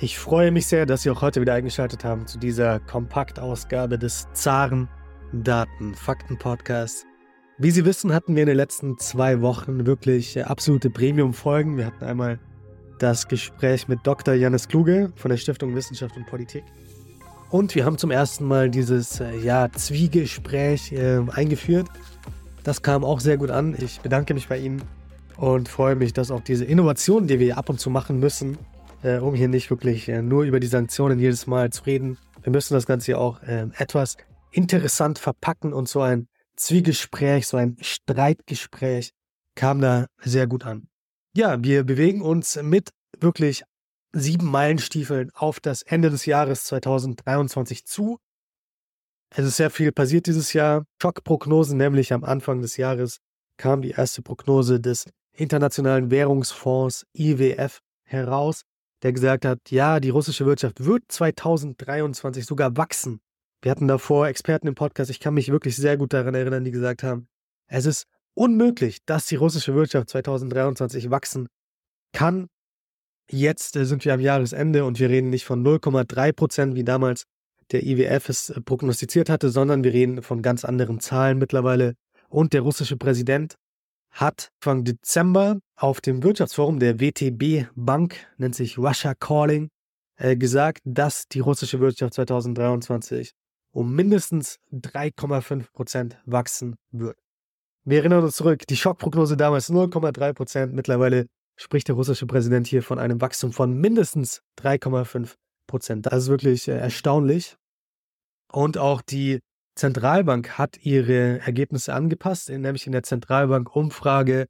Ich freue mich sehr, dass Sie auch heute wieder eingeschaltet haben zu dieser Kompaktausgabe des Zaren Daten Fakten Podcasts. Wie Sie wissen, hatten wir in den letzten zwei Wochen wirklich absolute Premium-Folgen. Wir hatten einmal das Gespräch mit Dr. Janis Kluge von der Stiftung Wissenschaft und Politik. Und wir haben zum ersten Mal dieses äh, ja, Zwiegespräch äh, eingeführt. Das kam auch sehr gut an. Ich bedanke mich bei Ihnen und freue mich, dass auch diese Innovationen, die wir ab und zu machen müssen, äh, um hier nicht wirklich äh, nur über die Sanktionen jedes Mal zu reden, wir müssen das Ganze hier auch äh, etwas interessant verpacken und so ein Zwiegespräch, so ein Streitgespräch kam da sehr gut an. Ja, wir bewegen uns mit wirklich sieben Meilenstiefeln auf das Ende des Jahres 2023 zu. Es ist sehr viel passiert dieses Jahr. Schockprognosen, nämlich am Anfang des Jahres kam die erste Prognose des Internationalen Währungsfonds IWF heraus, der gesagt hat, ja, die russische Wirtschaft wird 2023 sogar wachsen. Wir hatten davor Experten im Podcast, ich kann mich wirklich sehr gut daran erinnern, die gesagt haben, es ist unmöglich, dass die russische Wirtschaft 2023 wachsen kann. Jetzt äh, sind wir am Jahresende und wir reden nicht von 0,3 Prozent, wie damals der IWF es äh, prognostiziert hatte, sondern wir reden von ganz anderen Zahlen mittlerweile. Und der russische Präsident hat Anfang Dezember auf dem Wirtschaftsforum der WTB Bank, nennt sich Russia Calling, äh, gesagt, dass die russische Wirtschaft 2023 um mindestens 3,5 Prozent wachsen wird. Wir erinnern uns zurück, die Schockprognose damals 0,3 Prozent. Mittlerweile spricht der russische Präsident hier von einem Wachstum von mindestens 3,5 Prozent. Das ist wirklich äh, erstaunlich. Und auch die Zentralbank hat ihre Ergebnisse angepasst, nämlich in der Zentralbank-Umfrage,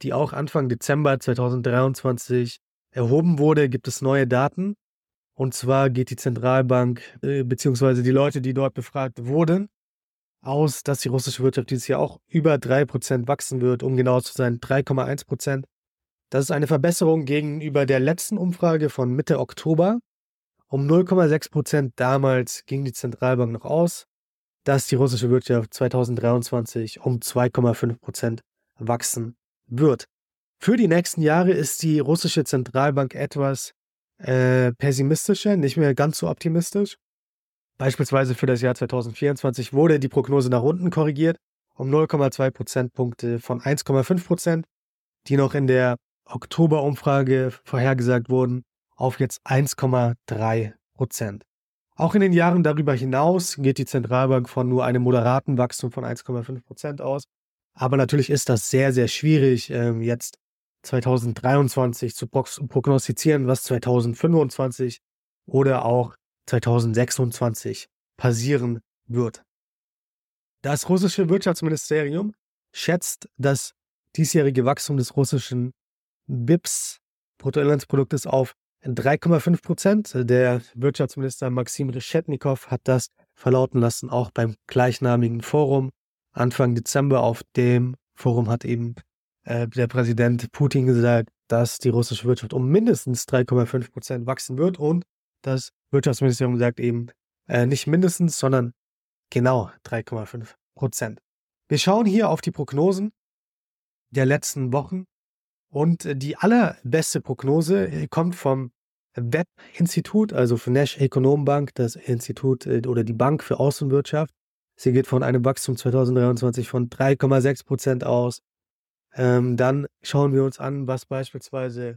die auch Anfang Dezember 2023 erhoben wurde, gibt es neue Daten. Und zwar geht die Zentralbank äh, beziehungsweise die Leute, die dort befragt wurden, aus, dass die russische Wirtschaft dieses Jahr auch über 3% wachsen wird, um genau zu sein 3,1%. Das ist eine Verbesserung gegenüber der letzten Umfrage von Mitte Oktober. Um 0,6% damals ging die Zentralbank noch aus dass die russische Wirtschaft 2023 um 2,5 Prozent wachsen wird. Für die nächsten Jahre ist die russische Zentralbank etwas äh, pessimistischer, nicht mehr ganz so optimistisch. Beispielsweise für das Jahr 2024 wurde die Prognose nach unten korrigiert um 0,2 Prozentpunkte von 1,5 Prozent, die noch in der Oktoberumfrage vorhergesagt wurden, auf jetzt 1,3 Prozent. Auch in den Jahren darüber hinaus geht die Zentralbank von nur einem moderaten Wachstum von 1,5 Prozent aus. Aber natürlich ist das sehr, sehr schwierig, ähm, jetzt 2023 zu prognostizieren, was 2025 oder auch 2026 passieren wird. Das russische Wirtschaftsministerium schätzt das diesjährige Wachstum des russischen BIPs, Bruttoinlandsproduktes, auf 3,5 Prozent. Der Wirtschaftsminister Maxim Reschetnikow hat das verlauten lassen, auch beim gleichnamigen Forum Anfang Dezember. Auf dem Forum hat eben äh, der Präsident Putin gesagt, dass die russische Wirtschaft um mindestens 3,5 Prozent wachsen wird. Und das Wirtschaftsministerium sagt eben äh, nicht mindestens, sondern genau 3,5 Prozent. Wir schauen hier auf die Prognosen der letzten Wochen und äh, die allerbeste Prognose äh, kommt vom Web-Institut, also von Nash Ökonombank, das Institut äh, oder die Bank für Außenwirtschaft. Sie geht von einem Wachstum 2023 von 3,6 Prozent aus. Ähm, dann schauen wir uns an, was beispielsweise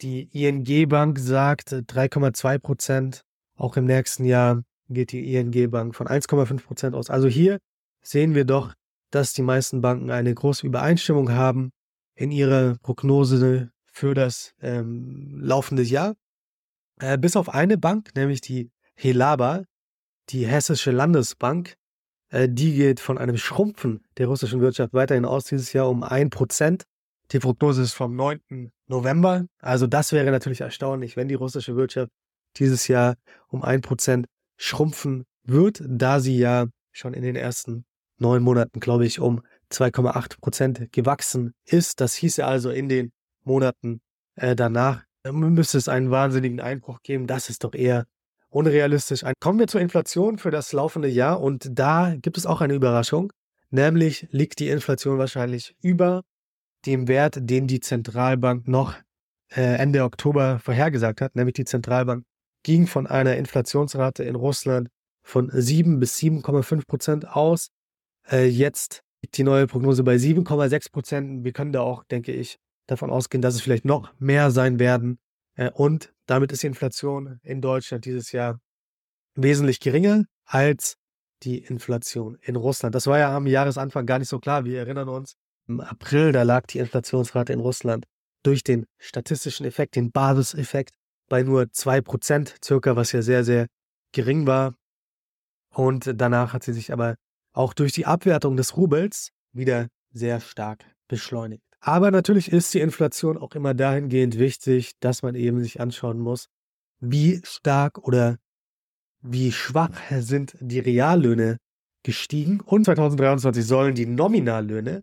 die ING Bank sagt, 3,2 Prozent. Auch im nächsten Jahr geht die ING Bank von 1,5 Prozent aus. Also hier sehen wir doch, dass die meisten Banken eine große Übereinstimmung haben in ihrer Prognose für das ähm, laufende Jahr. Äh, bis auf eine Bank, nämlich die Helaba, die Hessische Landesbank, äh, die geht von einem Schrumpfen der russischen Wirtschaft weiterhin aus dieses Jahr um 1%. Die Prognose ist vom 9. November. Also das wäre natürlich erstaunlich, wenn die russische Wirtschaft dieses Jahr um 1% schrumpfen wird, da sie ja schon in den ersten neun Monaten, glaube ich, um 2,8 Prozent gewachsen ist. Das hieße also in den Monaten äh, danach müsste es einen wahnsinnigen Einbruch geben. Das ist doch eher unrealistisch. Kommen wir zur Inflation für das laufende Jahr und da gibt es auch eine Überraschung. Nämlich liegt die Inflation wahrscheinlich über dem Wert, den die Zentralbank noch äh, Ende Oktober vorhergesagt hat. Nämlich die Zentralbank ging von einer Inflationsrate in Russland von 7 bis 7,5 Prozent aus. Äh, jetzt liegt die neue Prognose bei 7,6 Prozent. Wir können da auch, denke ich, davon ausgehen, dass es vielleicht noch mehr sein werden. Äh, und damit ist die Inflation in Deutschland dieses Jahr wesentlich geringer als die Inflation in Russland. Das war ja am Jahresanfang gar nicht so klar. Wir erinnern uns, im April, da lag die Inflationsrate in Russland durch den statistischen Effekt, den Basiseffekt, bei nur 2% circa, was ja sehr, sehr gering war. Und danach hat sie sich aber auch durch die Abwertung des Rubels wieder sehr stark beschleunigt. Aber natürlich ist die Inflation auch immer dahingehend wichtig, dass man eben sich anschauen muss, wie stark oder wie schwach sind die Reallöhne gestiegen. Und 2023 sollen die Nominallöhne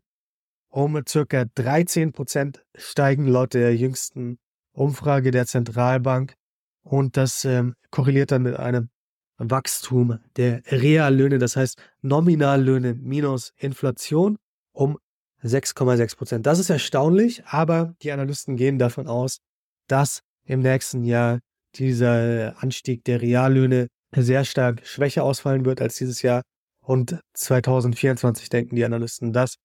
um circa 13 Prozent steigen laut der jüngsten Umfrage der Zentralbank. Und das ähm, korreliert dann mit einem Wachstum der Reallöhne, das heißt Nominallöhne minus Inflation um 6,6 Prozent. Das ist erstaunlich, aber die Analysten gehen davon aus, dass im nächsten Jahr dieser Anstieg der Reallöhne sehr stark schwächer ausfallen wird als dieses Jahr. Und 2024 denken die Analysten, dass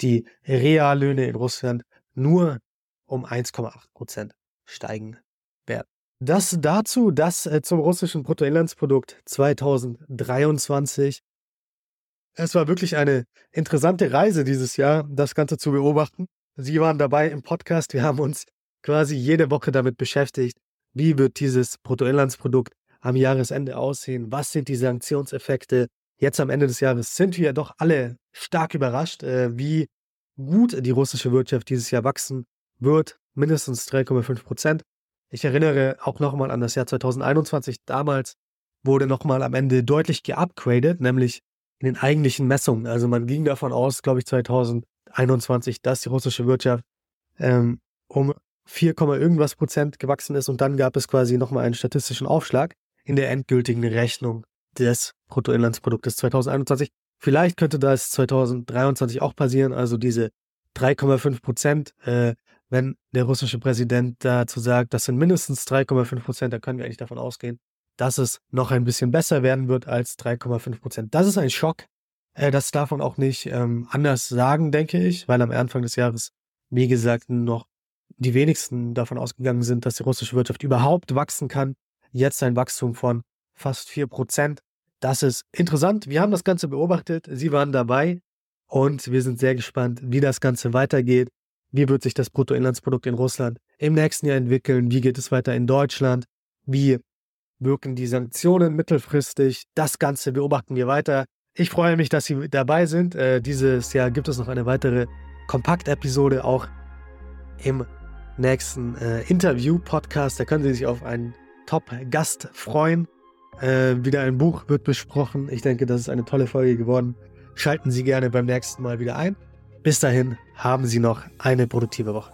die Reallöhne in Russland nur um 1,8 Prozent steigen werden. Das dazu, das äh, zum russischen Bruttoinlandsprodukt 2023. Es war wirklich eine interessante Reise dieses Jahr, das Ganze zu beobachten. Sie waren dabei im Podcast. Wir haben uns quasi jede Woche damit beschäftigt, wie wird dieses Bruttoinlandsprodukt am Jahresende aussehen? Was sind die Sanktionseffekte? Jetzt am Ende des Jahres sind wir doch alle stark überrascht, äh, wie gut die russische Wirtschaft dieses Jahr wachsen wird. Mindestens 3,5 Prozent. Ich erinnere auch nochmal an das Jahr 2021. Damals wurde nochmal am Ende deutlich geupgradet, nämlich in den eigentlichen Messungen. Also man ging davon aus, glaube ich, 2021, dass die russische Wirtschaft ähm, um 4, irgendwas Prozent gewachsen ist und dann gab es quasi nochmal einen statistischen Aufschlag in der endgültigen Rechnung des Bruttoinlandsproduktes 2021. Vielleicht könnte das 2023 auch passieren, also diese 3,5 Prozent, äh, wenn der russische Präsident dazu sagt, das sind mindestens 3,5 Prozent, dann können wir eigentlich davon ausgehen, dass es noch ein bisschen besser werden wird als 3,5 Prozent. Das ist ein Schock. Äh, das darf man auch nicht ähm, anders sagen, denke ich, weil am Anfang des Jahres, wie gesagt, noch die wenigsten davon ausgegangen sind, dass die russische Wirtschaft überhaupt wachsen kann jetzt ein Wachstum von fast 4%. Das ist interessant. Wir haben das Ganze beobachtet. Sie waren dabei und wir sind sehr gespannt, wie das Ganze weitergeht. Wie wird sich das Bruttoinlandsprodukt in Russland im nächsten Jahr entwickeln? Wie geht es weiter in Deutschland? Wie wirken die Sanktionen mittelfristig? Das Ganze beobachten wir weiter. Ich freue mich, dass Sie dabei sind. Äh, dieses Jahr gibt es noch eine weitere Kompakt-Episode auch im nächsten äh, Interview-Podcast. Da können Sie sich auf einen Top-Gast freuen. Äh, wieder ein Buch wird besprochen. Ich denke, das ist eine tolle Folge geworden. Schalten Sie gerne beim nächsten Mal wieder ein. Bis dahin haben Sie noch eine produktive Woche.